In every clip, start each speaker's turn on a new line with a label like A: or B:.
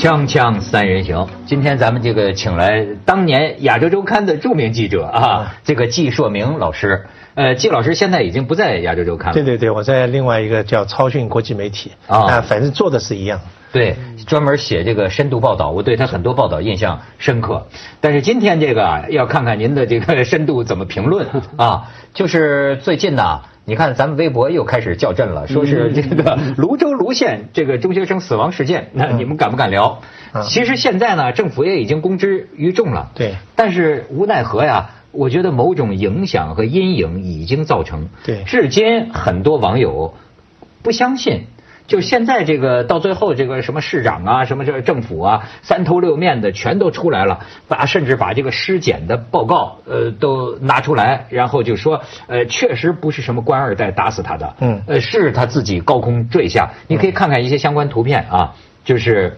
A: 锵锵三人行，今天咱们这个请来当年《亚洲周刊》的著名记者啊，这个季硕明老师。呃，季老师现在已经不在《亚洲周刊》了。
B: 对对对，我在另外一个叫超讯国际媒体啊，反正做的是一样。
A: 对，专门写这个深度报道，我对他很多报道印象深刻。但是今天这个啊，要看看您的这个深度怎么评论啊。就是最近呢，你看咱们微博又开始较真了，说是这个泸州泸县这个中学生死亡事件，那你们敢不敢聊？其实现在呢，政府也已经公之于众了。
B: 对。
A: 但是无奈何呀，我觉得某种影响和阴影已经造成。
B: 对。
A: 至今很多网友不相信。就现在这个到最后，这个什么市长啊，什么这政府啊，三头六面的全都出来了，把甚至把这个尸检的报告呃都拿出来，然后就说呃确实不是什么官二代打死他的，嗯，呃是他自己高空坠下。你可以看看一些相关图片啊，就是，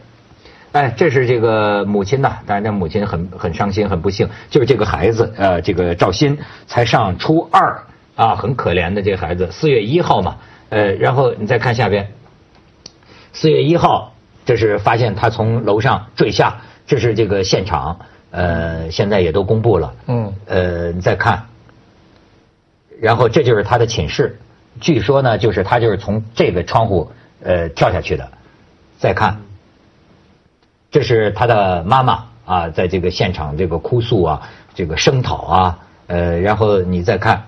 A: 哎，这是这个母亲呐，当然这母亲很很伤心，很不幸，就是这个孩子呃这个赵鑫才上初二啊，很可怜的这个孩子，四月一号嘛，呃，然后你再看下边。四月一号，这是发现他从楼上坠下，这是这个现场，呃，现在也都公布了。嗯。呃，你再看，然后这就是他的寝室，据说呢，就是他就是从这个窗户呃跳下去的。再看，这是他的妈妈啊，在这个现场这个哭诉啊，这个声讨啊，呃，然后你再看。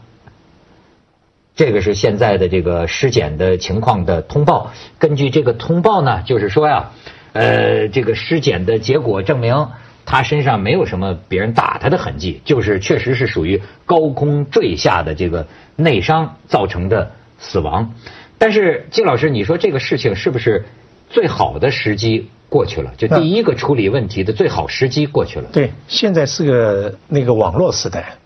A: 这个是现在的这个尸检的情况的通报。根据这个通报呢，就是说呀，呃，这个尸检的结果证明他身上没有什么别人打他的痕迹，就是确实是属于高空坠下的这个内伤造成的死亡。但是金老师，你说这个事情是不是最好的时机过去了？就第一个处理问题的最好时机过去了？
B: 对，现在是个那个网络时代。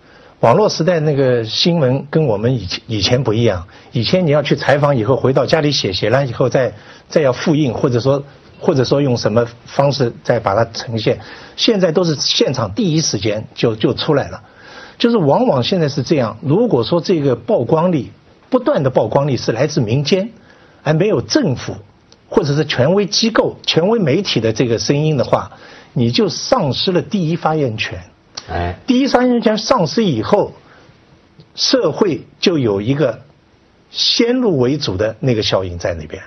B: 网络时代那个新闻跟我们以前以前不一样，以前你要去采访以后回到家里写写完以后再再要复印或者说或者说用什么方式再把它呈现，现在都是现场第一时间就就出来了，就是往往现在是这样，如果说这个曝光率不断的曝光率是来自民间，而没有政府或者是权威机构、权威媒体的这个声音的话，你就丧失了第一发言权。哎，第一三人权丧失以后，社会就有一个先入为主的那个效应在那边，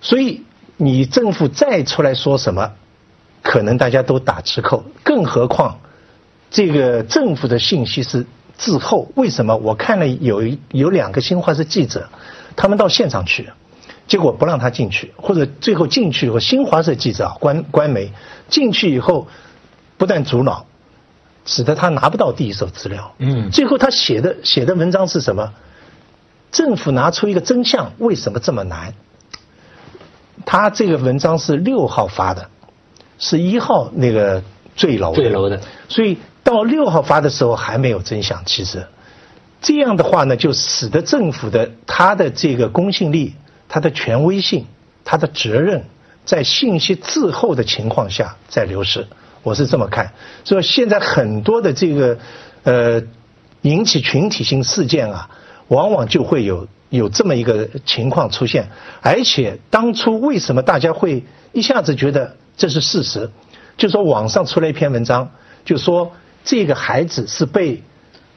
B: 所以你政府再出来说什么，可能大家都打折扣。更何况这个政府的信息是滞后，为什么？我看了有有两个新华社记者，他们到现场去，结果不让他进去，或者最后进去以后，新华社记者啊，官官媒进去以后不但阻挠。使得他拿不到第一手资料。嗯。最后他写的写的文章是什么？政府拿出一个真相，为什么这么难？他这个文章是六号发的，是一号那个坠楼。
A: 坠楼的。
B: 所以到六号发的时候还没有真相。其实这样的话呢，就使得政府的他的这个公信力、他的权威性、他的责任，在信息滞后的情况下在流失。我是这么看，所以现在很多的这个呃引起群体性事件啊，往往就会有有这么一个情况出现。而且当初为什么大家会一下子觉得这是事实？就说网上出来一篇文章，就说这个孩子是被。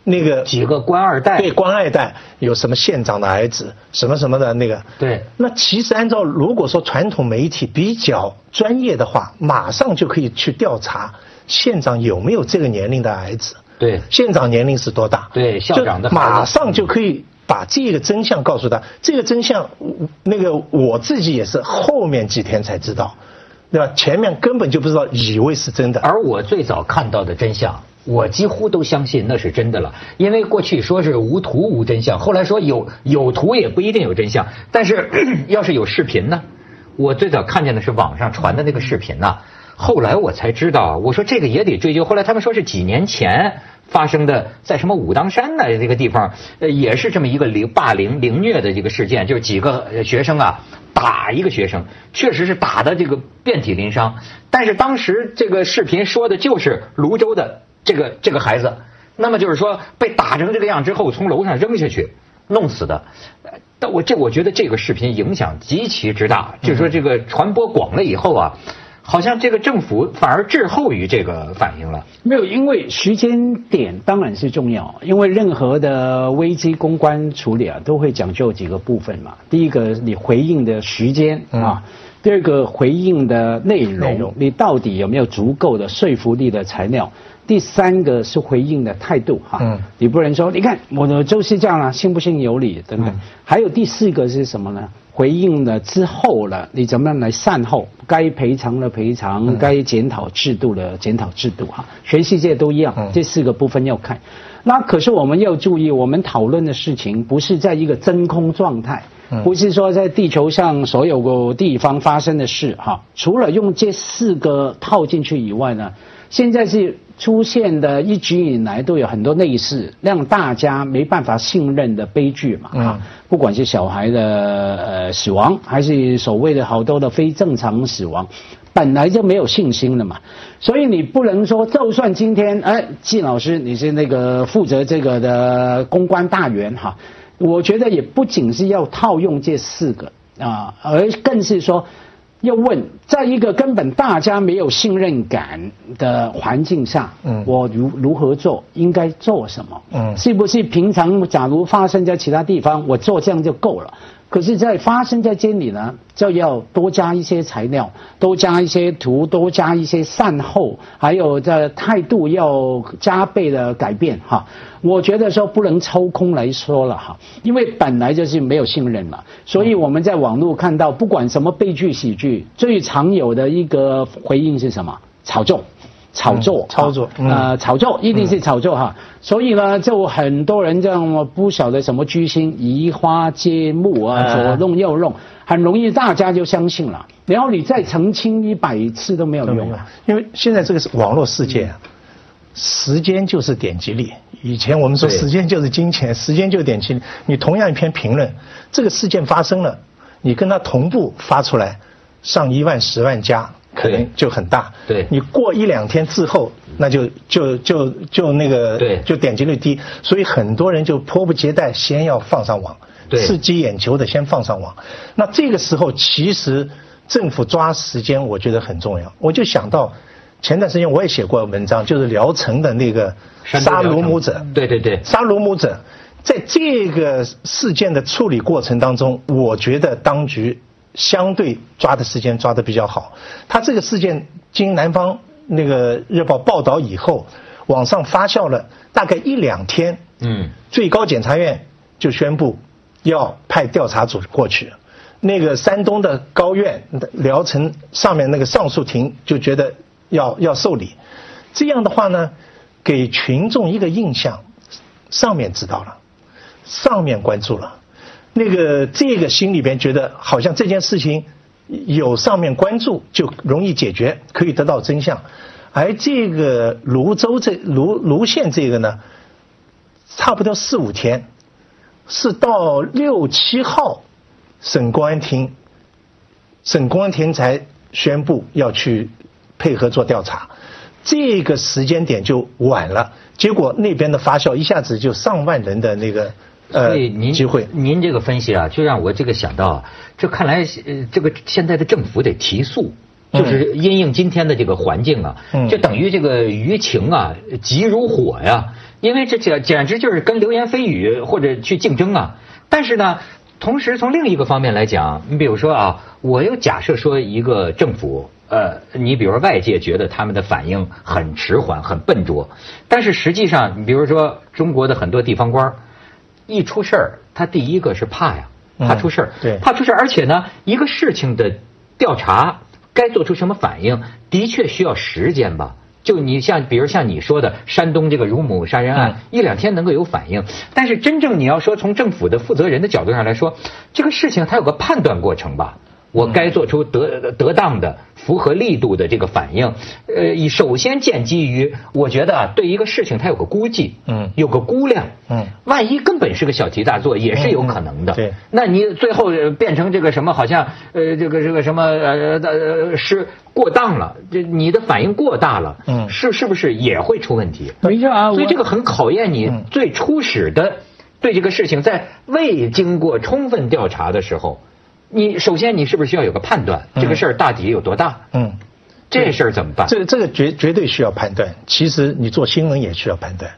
B: 那个
A: 几个官二代，
B: 对官二代有什么县长的儿子，什么什么的那个，
A: 对。
B: 那其实按照如果说传统媒体比较专业的话，马上就可以去调查县长有没有这个年龄的儿子。
A: 对。
B: 县长年龄是多大？
A: 对，校长的。
B: 马上就可以把这个真相告诉他。这个真相，那个我自己也是后面几天才知道，对吧？前面根本就不知道，以为是真的。
A: 而我最早看到的真相。我几乎都相信那是真的了，因为过去说是无图无真相，后来说有有图也不一定有真相。但是 要是有视频呢？我最早看见的是网上传的那个视频呐，后来我才知道，我说这个也得追究。后来他们说是几年前发生的，在什么武当山的这个地方，呃，也是这么一个凌霸凌凌虐的这个事件，就是几个学生啊打一个学生，确实是打的这个遍体鳞伤。但是当时这个视频说的就是泸州的。这个这个孩子，那么就是说被打成这个样之后，从楼上扔下去弄死的。但我这我觉得这个视频影响极其之大，就是说这个传播广了以后啊，好像这个政府反而滞后于这个反应了。
C: 没有，因为时间点当然是重要，因为任何的危机公关处理啊，都会讲究几个部分嘛。第一个，你回应的时间啊；第二个，回应的内容，你到底有没有足够的说服力的材料？第三个是回应的态度哈，你不能说，你看我的就是这样了，信不信由你等等。还有第四个是什么呢？回应了之后了，你怎么样来善后？该赔偿的赔偿，该检讨制度的检讨制度哈。全世界都一样，这四个部分要看。那可是我们要注意，我们讨论的事情不是在一个真空状态，不是说在地球上所有个地方发生的事哈。除了用这四个套进去以外呢，现在是。出现的一直以来都有很多类似让大家没办法信任的悲剧嘛啊，不管是小孩的呃死亡，还是所谓的好多的非正常死亡，本来就没有信心了嘛，所以你不能说，就算今天哎，季老师你是那个负责这个的公关大员哈，我觉得也不仅是要套用这四个啊，而更是说。要问，在一个根本大家没有信任感的环境下，嗯，我如如何做，应该做什么？嗯，是不是平常假如发生在其他地方，我做这样就够了？可是，在发生在这里呢，就要多加一些材料，多加一些图，多加一些善后，还有这态度要加倍的改变哈。我觉得说不能抽空来说了哈，因为本来就是没有信任了，所以我们在网络看到，不管什么悲剧喜剧，最常有的一个回应是什么？炒作。炒作，
B: 炒作，
C: 呃，炒作一定是炒作哈，所以呢，就很多人这样不晓得什么居心，移花接木啊，左弄右弄，很容易大家就相信了。然后你再澄清一百次都没有用啊，
B: 因为现在这个是网络世界，时间就是点击率。以前我们说时间就是金钱，时间就是点击率。你同样一篇评论，这个事件发生了，你跟他同步发出来，上一万、十万加。可能就很大，
A: 对，
B: 你过一两天之后，那就就就就那个，
A: 对，
B: 就点击率低，所以很多人就迫不及待先要放上网，刺激眼球的先放上网。那这个时候其实政府抓时间，我觉得很重要。我就想到前段时间我也写过文章，就是聊城的那个杀鲁母者，
A: 对对对，
B: 杀鲁母者，在这个事件的处理过程当中，我觉得当局。相对抓的时间抓的比较好，他这个事件经南方那个日报报道以后，网上发酵了大概一两天，嗯，最高检察院就宣布要派调查组过去，那个山东的高院聊城上面那个上诉庭就觉得要要受理，这样的话呢，给群众一个印象，上面知道了，上面关注了。那个这个心里边觉得好像这件事情有上面关注就容易解决，可以得到真相，而这个泸州这泸泸县这个呢，差不多四五天，是到六七号，省公安厅，省公安厅才宣布要去配合做调查，这个时间点就晚了，结果那边的发酵一下子就上万人的那个。
A: 所以您您这个分析啊，就让我这个想到，这看来呃，这个现在的政府得提速，就是因应今天的这个环境啊，就等于这个舆情啊急如火呀，因为这简简直就是跟流言蜚语或者去竞争啊。但是呢，同时从另一个方面来讲，你比如说啊，我又假设说一个政府，呃，你比如说外界觉得他们的反应很迟缓、很笨拙，但是实际上，你比如说中国的很多地方官。一出事儿，他第一个是怕呀，怕出事儿，
B: 对，
A: 怕出事儿。而且呢，一个事情的调查该做出什么反应，的确需要时间吧？就你像，比如像你说的山东这个乳母杀人案，一两天能够有反应。但是真正你要说从政府的负责人的角度上来说，这个事情它有个判断过程吧？我该做出得得当的、符合力度的这个反应，呃，以首先建基于，我觉得啊，对一个事情它有个估计，嗯，有个估量，嗯，万一根本是个小题大做，也是有可能的，
B: 对，
A: 那你最后变成这个什么，好像呃，这个这个什么呃呃是过当了，这你的反应过大了，嗯，是是不是也会出问题？
C: 没错啊，
A: 所以这个很考验你最初始的对这个事情，在未经过充分调查的时候。你首先，你是不是需要有个判断？这个事儿大底有多大？嗯，这事儿怎么办？
B: 这个这个绝绝对需要判断。其实你做新闻也需要判断，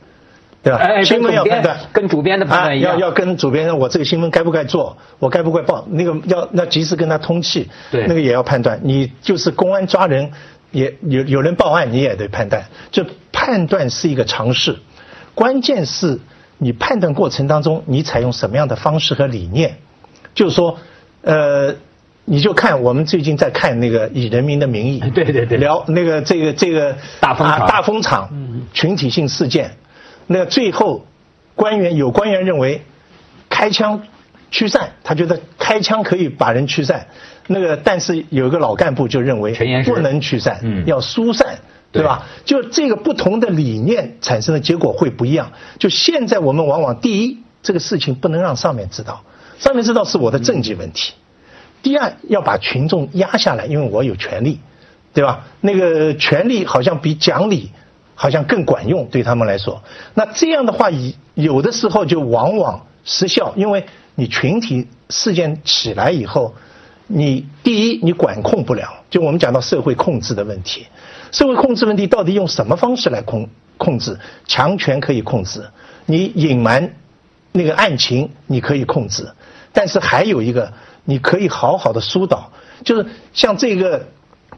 B: 对吧？
A: 哎，
B: 新闻要判断，
A: 跟主编的判断一样。
B: 要要跟主编，我这个新闻该不该做？我该不该报？那个要要及时跟他通气。
A: 对，
B: 那个也要判断。你就是公安抓人，也有有人报案，你也得判断。就判断是一个常识，关键是你判断过程当中，你采用什么样的方式和理念。就是说，呃。你就看我们最近在看那个《以人民的名义 》，
A: 对对对，
B: 聊那个这个这个
A: 大风场。
B: 大风场群体性事件，那最后官员有官员认为开枪驱散，他觉得开枪可以把人驱散，那个但是有一个老干部就认为不能驱散，要疏散，对吧？就这个不同的理念产生的结果会不一样。就现在我们往往第一，这个事情不能让上面知道，上面知道是我的政绩问题。第二，要把群众压下来，因为我有权利，对吧？那个权利好像比讲理好像更管用，对他们来说。那这样的话，有的时候就往往失效，因为你群体事件起来以后，你第一你管控不了，就我们讲到社会控制的问题，社会控制问题到底用什么方式来控控制？强权可以控制，你隐瞒那个案情你可以控制，但是还有一个。你可以好好的疏导，就是像这个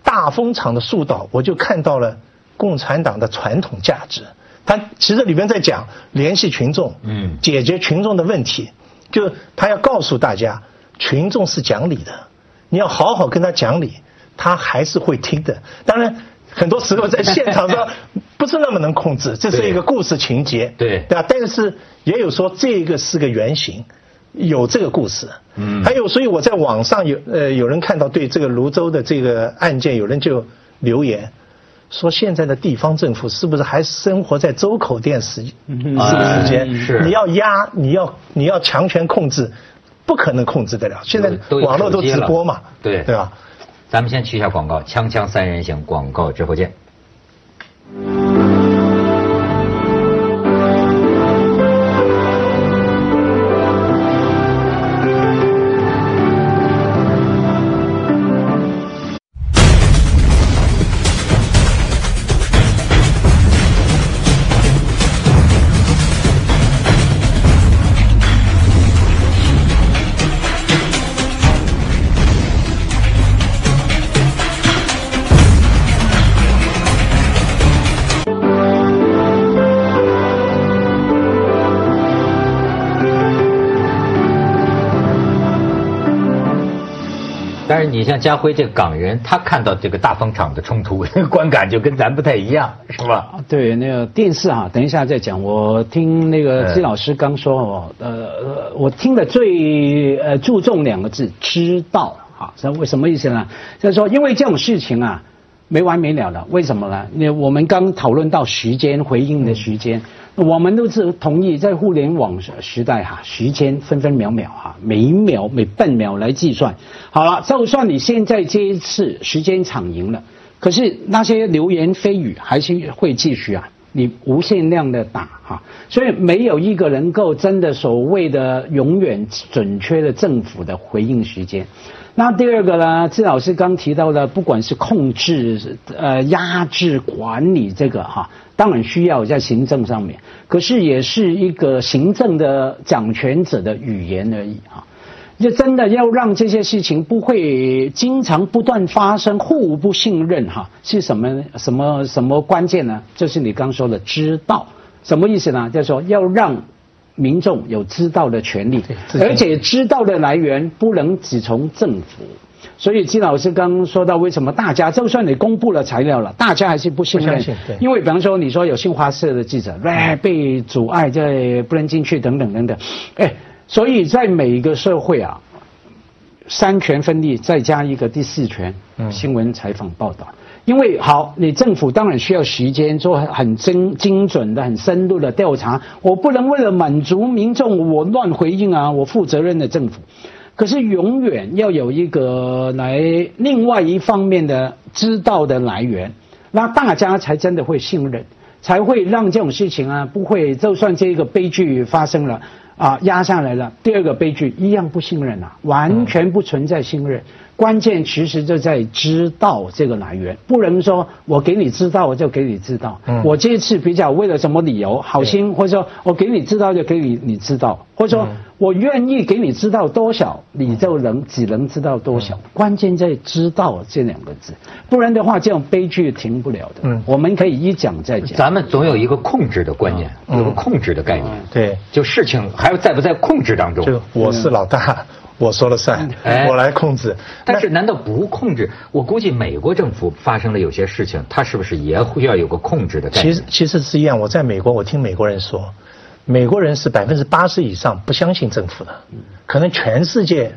B: 大风场的疏导，我就看到了共产党的传统价值。他其实里面在讲联系群众，嗯，解决群众的问题，就他要告诉大家，群众是讲理的，你要好好跟他讲理，他还是会听的。当然，很多时候在现场上不是那么能控制，这是一个故事情节，
A: 对
B: 对吧？但是也有说这个是个原型。有这个故事，嗯，还有，所以我在网上有呃有人看到对这个泸州的这个案件，有人就留言说，现在的地方政府是不是还生活在周口店时时时间？
A: 是，
B: 你要压，你要你要强权控制，不可能控制得了。现在网络都直播嘛，
A: 对
B: 对吧？
A: 咱们先去一下广告，锵锵三人行广告之后见。你像家辉这个港人，他看到这个大风场的冲突，观感就跟咱不太一样，是吧？
C: 对，那个电视啊，等一下再讲。我听那个季老师刚说哦，呃，我听的最呃注重两个字，知道啊，这为什么意思呢？就是说，因为这种事情啊，没完没了的。为什么呢？那我们刚讨论到时间回应的时间。我们都是同意，在互联网时代哈，时间分分秒秒哈，每一秒每半秒来计算。好了，就算你现在这一次时间场赢了，可是那些流言蜚语还是会继续啊，你无限量的打哈，所以没有一个能够真的所谓的永远准确的政府的回应时间。那第二个呢，志老师刚提到的，不管是控制、呃压制、管理这个哈。当然需要在行政上面，可是也是一个行政的掌权者的语言而已啊！就真的要让这些事情不会经常不断发生，互不信任哈，是什么什么什么关键呢？就是你刚说的知道什么意思呢？就是说要让民众有知道的权利，而且知道的来源不能只从政府。所以金老师刚刚说到，为什么大家就算你公布了材料了，大家还是不信任？因为比方说你说有新华社的记者，哎，被阻碍在不能进去等等等等，哎，所以在每一个社会啊，三权分立，再加一个第四权，新闻采访报道。因为好，你政府当然需要时间做很精精准的、很深入的调查，我不能为了满足民众我乱回应啊，我负责任的政府。可是永远要有一个来另外一方面的知道的来源，那大家才真的会信任，才会让这种事情啊不会，就算这个悲剧发生了啊压下来了，第二个悲剧一样不信任啊，完全不存在信任。关键其实就在知道这个来源，不能说我给你知道我就给你知道。
B: 嗯
C: 我这一次比较为了什么理由好心，或者说我给你知道就给你你知道，或者说
B: 嗯
C: 我愿意给你知道多少，你就能只能知道多
B: 嗯
C: 少。关键在知道这两个字，不然的话这种悲剧停不了的。
B: 嗯
C: 我们可以一讲再讲。
A: 咱们总有一个控制的观念，有个控制的概念。
B: 对，
A: 就事情还在不在控制当中？
B: 就我是老大，我说了算，
A: 哎
B: 我来控制。
A: 但是难道不控制？我估计美国政府发生了有些事情，它是不是也会要有个控制的概念？
B: 其实其实是一样。我在美国，我听美国人说，美国人是百分之八十以上不相信政府的，可能全世界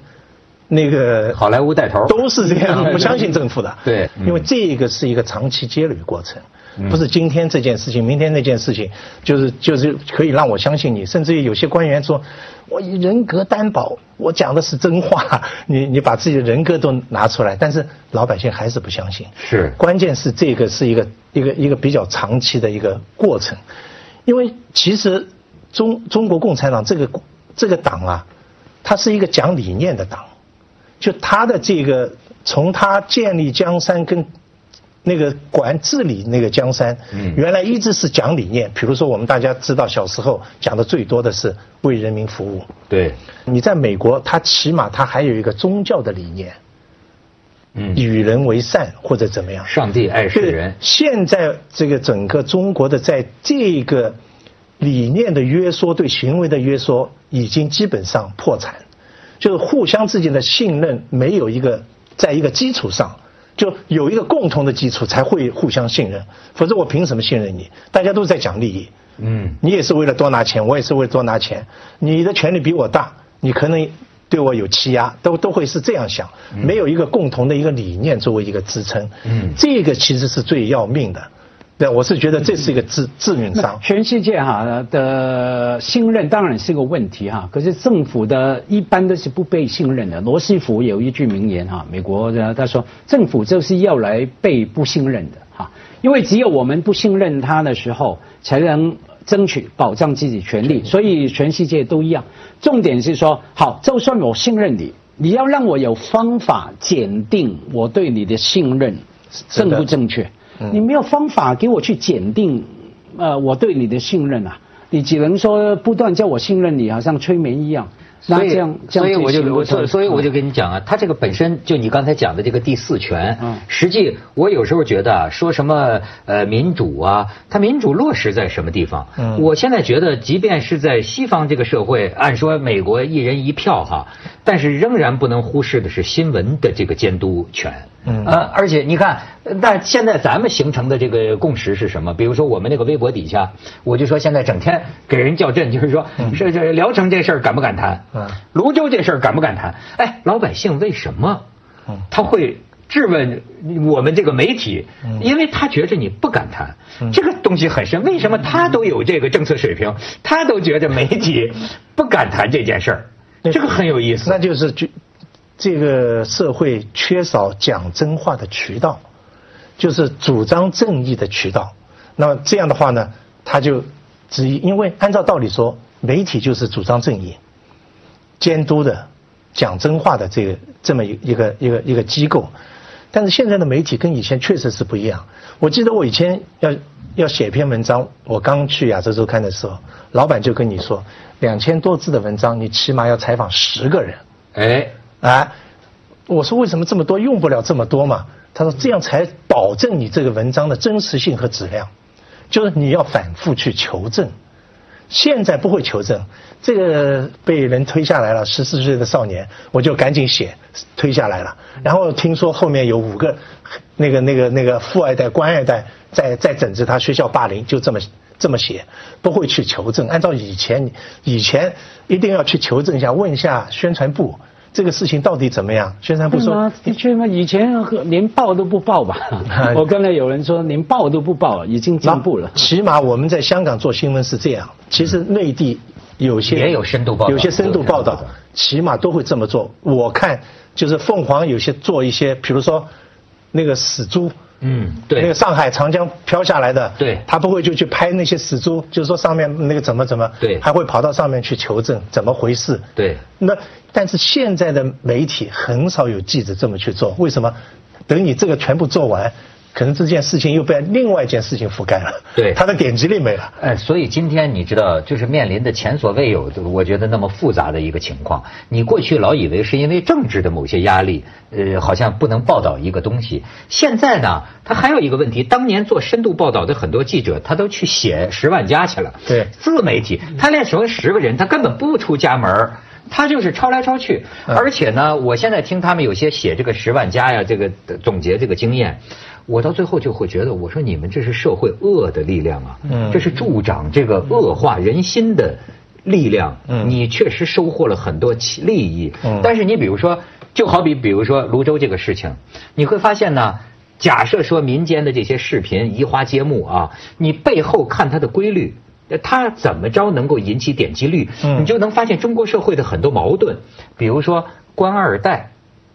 B: 那个
A: 好莱坞带头
B: 都是这样，不相信政府的。
A: 对嗯
B: 因为这个是一个长期积累过程，不是今天这件事情，明天那件事情，就是就是可以让我相信你。甚至于有些官员说，我以人格担保，我讲的是真话，你你把自己的人格都拿出来，但是老百姓还是不相信。
A: 是
B: 关键是这个是一个一个一个比较长期的一个过程，因为其实中中国共产党这个这个党啊，它是一个讲理念的党，就他的这个从他建立江山跟那个管治理那个江山，
A: 嗯。
B: 原来一直是讲理念。比如说我们大家知道小时候讲的最多的是为人民服务，
A: 对，
B: 你在美国，他起码他还有一个宗教的理念，
A: 嗯，
B: 与人为善或者怎么样。
A: 上帝爱世
B: 对
A: 人，
B: 现在这个整个中国的在这个理念的约束、对行为的约束，已经基本上破产，就是互相之间的信任没有一个在一个基础上。就有一个共同的基础，才会互相信任。否则我凭什么信任你？大家都在讲利益，
A: 嗯，
B: 你也是为了多拿钱，我也是为了多拿钱。你的权利比我大，你可能对我有欺压，都都会是这样想，没有一个共同的一个理念作为一个支撑。
A: 嗯
B: 这个其实是最要命的。对，我是觉得这是一个致致命伤。
C: 全世界哈的信任当然是个问题哈，可是政府的一般都是不被信任的。罗斯福有一句名言哈，美国的他说政府就是要来被不信任的哈，因为只有我们不信任他的时候，才能争取保障自己权利。所以全世界都一样。重点是说，好，就算我信任你，你要让我有方法检定我对你的信任正不正确。你没有方法给我去检定，呃，我对你的信任啊，你只能说不断叫我信任你，好像催眠一样。那
A: 所以所以我就所所以我就跟你讲啊，他这个本身就你刚才讲的这个第四权，
C: 嗯
A: 实际我有时候觉得啊，说什么呃民主啊，它民主落实在什么地方？
B: 嗯
A: 我现在觉得，即便是在西方这个社会，按说美国一人一票哈，但是仍然不能忽视的是新闻的这个监督权。
B: 嗯
A: 呃，而且你看，呃但现在咱们形成的这个共识是什么？比如说我们那个微博底下，我就说现在整天给人叫阵，就是说是这聊城这事儿敢不敢谈？
B: 嗯
A: 泸州这事儿敢不敢谈？哎，老百姓为什么
B: 嗯
A: 他会质问我们这个媒体？
B: 嗯
A: 因为他觉着你不敢谈，这个东西很深。为什么他都有这个政策水平，他都觉着媒体不敢谈这件事儿？这个很有意思。
B: 那就是就这个社会缺少讲真话的渠道，就是主张正义的渠道。那么这样的话呢，他就只因为按照道理说，媒体就是主张正义、监督的、讲真话的这个这么一一个一个一个机构。但是现在的媒体跟以前确实是不一样。我记得我以前要要写篇文章，我刚去亚洲周刊的时候，老板就跟你说，两千多字的文章，你起码要采访十个人。
A: 哎，
B: 啊，我说为什么这么多？用不了这么多嘛？他说这样才保证你这个文章的真实性和质量，就是你要反复去求证。现在不会求证，这个被人推下来了，十四岁的少年，我就赶紧写，推下来了。然后听说后面有五个那个那个那个富二代、官二代在在整治他学校霸凌，就这么这么写，不会去求证。按照以前以前一定要去求证一下，问一下宣传部这个事情到底怎么样。宣传部说？
C: 的确吗？以前连报都不报吧？我刚才有人说连报都不报，已经进步了。
B: 起码我们在香港做新闻是这样，其实内地有些
A: 也有深度报道
B: 有些深度报道
A: 有深度报道，
B: 起码都会这么做。我看就是凤凰有些做一些，比如说那个死猪，
A: 嗯，
B: 那个，上海长江飘下来的，
A: 对
B: 他不会就去拍那些死猪，就是说上面那个怎么怎么，
A: 对
B: 还会跑到上面去求证怎么回事。
A: 对，
B: 那但是现在的媒体很少有记者这么去做，为什么？等你这个全部做完，可能这件事情又被另外一件事情覆盖了，
A: 对
B: 他的点击率没了。
A: 哎，所以今天你知道，就是面临的前所未有的，我觉得那么复杂的一个情况。你过去老以为是因为政治的某些压力，呃，好像不能报道一个东西。现在呢，他还有一个问题，当年做深度报道的很多记者，他都去写十万加去了。
B: 对
A: 自媒体，他连成为十个人，他根本不出家门儿他就是抄来抄去，
B: 嗯
A: 而且呢，我现在听他们有些写这个十万加呀，这个总结这个经验，我到最后就会觉得，我说你们这是社会恶的力量啊，
B: 嗯
A: 这是助长这个恶化人心的力量。
B: 嗯
A: 你确实收获了很多其利益，
B: 嗯
A: 但是你比如说，就好比比如说泸州这个事情，你会发现呢。假设说民间的这些视频移花接木啊，你背后看它的规律，呃它怎么着能够引起点击率，
B: 嗯
A: 你就能发现中国社会的很多矛盾，比如说官二代。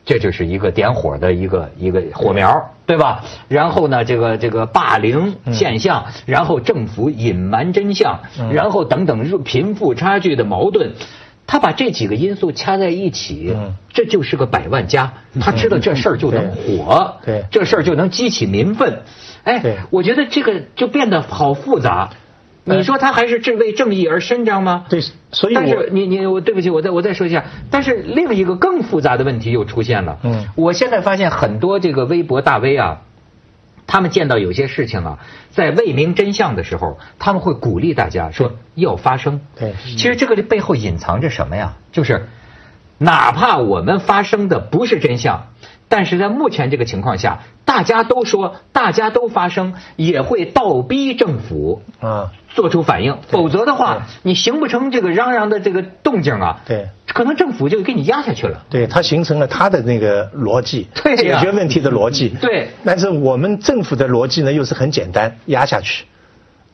A: 这就是一个点火的一个一个火苗，对吧？然后呢，这个这个霸凌现象，然后政府隐瞒真相，
B: 嗯
A: 然后等等贫富差距的矛盾，他把这几个因素掐在一起，
B: 嗯
A: 这就是个百万家。他知道这事儿就能火，
B: 对对
A: 这事儿就能激起民愤。哎，我觉得这个就变得好复杂。你说他还是正为正义而伸张吗？
B: 对，所以
A: 但是你你我对不起，我再我再说一下。但是另一个更复杂的问题又出现了。
B: 嗯
A: 我现在发现很多这个微博大 V 啊，他们见到有些事情啊，在未明真相的时候，他们会鼓励大家说要发声。
B: 对
A: 其实这个背后隐藏着什么呀？就是哪怕我们发生的不是真相。但是在目前这个情况下，大家都说，大家都发声，也会倒逼政府
B: 啊，
A: 做出反应，否则的话，你形不成这个嚷嚷的这个动静啊，
B: 对，
A: 可能政府就给你压下去了。
B: 对，它形成了它的那个逻辑，
A: 对呀。
B: 解决问题的逻辑。
A: 对。
B: 但是我们政府的逻辑呢，又是很简单，压下去，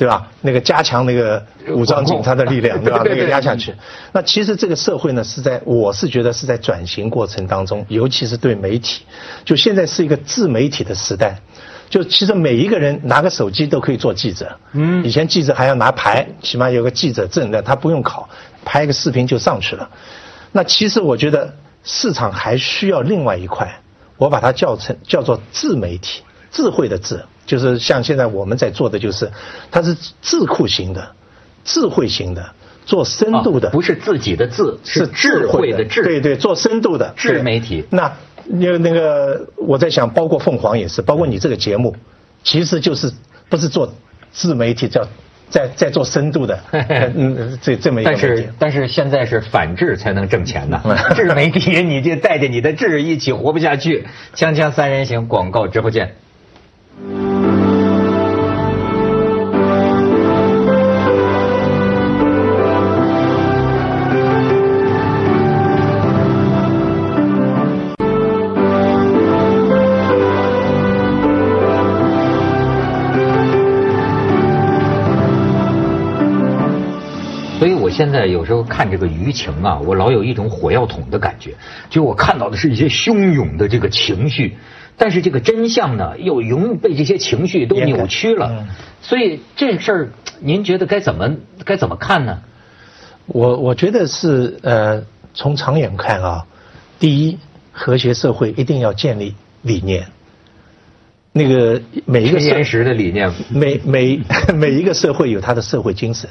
B: 对吧？那个加强那个武装警察的力量，对吧？那个压下去。那其实这个社会呢，是在我是觉得是在转型过程当中，尤其是对媒体，就现在是一个自媒体的时代。就其实每一个人拿个手机都可以做记者，
A: 嗯
B: 以前记者还要拿牌，起码有个记者证的，他不用考，拍个视频就上去了。那其实我觉得市场还需要另外一块，我把它叫成叫做自媒体，智慧的智，就是像现在我们在做的就是，它是智库型的，智慧型的，做深度的，
A: 啊不是自己的智，是智慧的智。
B: 对对，做深度的。
A: 智媒体。
B: 那那个那个，我在想，包括凤凰也是，包括你这个节目，其实就是不是做自媒体，叫在在做深度的，嗯，这这么一个
A: 但是但是现在是反智才能挣钱呐
B: 嗯，
A: 智媒体你就带着你的智一起活不下去。锵锵三人行广告直播间。所以我现在有时候看这个舆情啊，我老有一种火药桶的感觉，就我看到的是一些汹涌的这个情绪，但是这个真相呢，又容易被这些情绪都扭曲了
B: 嗯。
A: 所以这事儿，您觉得该怎么该怎么看呢？
B: 我我觉得是呃，从长远看啊，第一，和谐社会一定要建立理念。那个每一个
A: 现实的理念，
B: 每每 每一个社会有它的社会精神，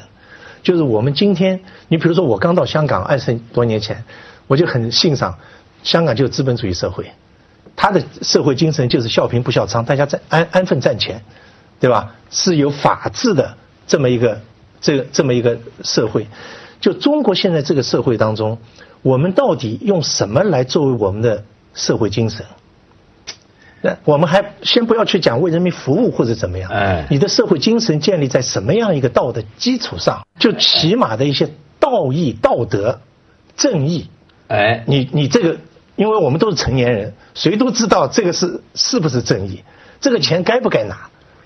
B: 就是我们今天，你比如说我刚到香港二十多年前，我就很欣赏香港就是资本主义社会，它的社会精神就是笑贫不笑娼，大家在安安分赚钱，对吧？是有法治的这么一个这个这么一个社会。就中国现在这个社会当中，我们到底用什么来作为我们的社会精神？那我们还先不要去讲为人民服务或者怎么样，
A: 哎
B: 你的社会精神建立在什么样一个道德基础上？就起码的一些道义、道德、正义，
A: 哎，
B: 你你这个，因为我们都是成年人，谁都知道这个是是不是正义，这个钱该不该拿，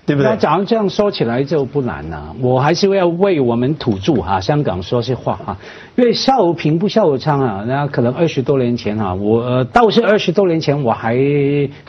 B: 对不对？
C: 那假如这样说起来就不难了、我还是要为我们土著哈、香港说些话哈、因为笑贫不笑娼啊，那可能二十多年前哈、我、呃、倒是二十多年前我还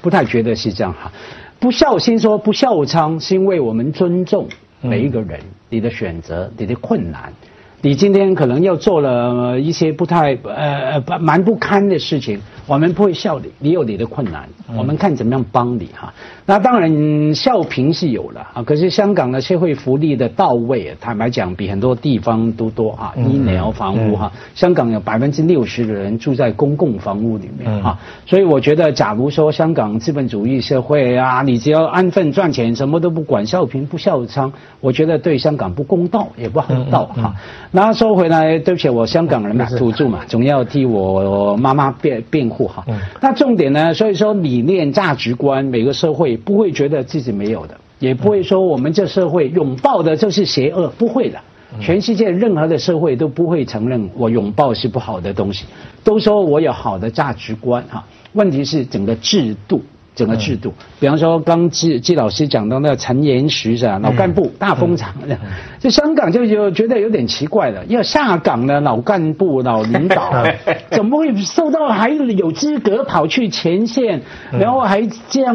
C: 不太觉得是这样哈、不孝，先说不孝娼，是因为我们尊重每一个人，你的选择，你的困难。你今天可能要做了一些不太呃呃蛮不堪的事情，我们不会笑你，你有你的困难，我们看怎么样帮你哈。那当然笑贫是有了啊，可是香港的社会福利的到位，坦白讲比很多地方都多啊，医疗房屋哈，香港有百分之六十的人住在公共房屋里面哈，所以我觉得，假如说香港资本主义社会啊，你只要安分赚钱，什么都不管，笑贫不笑娼，我觉得对香港不公道，也不好道哈。那说回来，对不起，我香港人嘛，土著嘛，总要替我妈妈辩辩护哈。那重点呢，所以说理念、价值观，每个社会不会觉得自己没有的，也不会说我们这社会拥抱的就是邪恶，不会的。全世界任何的社会都不会承认我拥抱是不好的东西，都说我有好的价值观哈。问题是整个制度。整个制度，比方说刚季季老师讲到那个陈延时是吧？老干部大风场，就香港就就觉得有点奇怪了。要下岗的老干部、老领导，怎么会受到还有资格跑去前线，然后还这样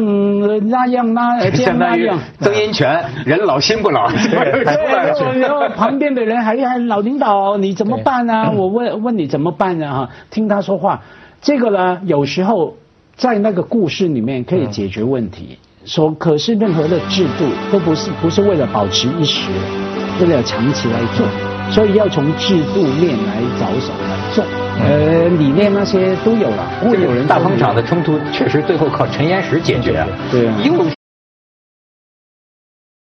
C: 那样那 这样那样？
A: 曾荫权人老心不老，
C: 然后旁边的人还还老领导你怎么办呢？我问问你怎么办呢？哈，听他说话，这个呢有时候。在那个故事里面可以解决问题，说可是任何的制度都不是不是为了保持一时，为了长期来做，所以要从制度面来着手来做。呃，理念那些都有了，
A: 会有人大风场的冲突确实最后靠陈岩石解决，
C: 对啊，
A: 又。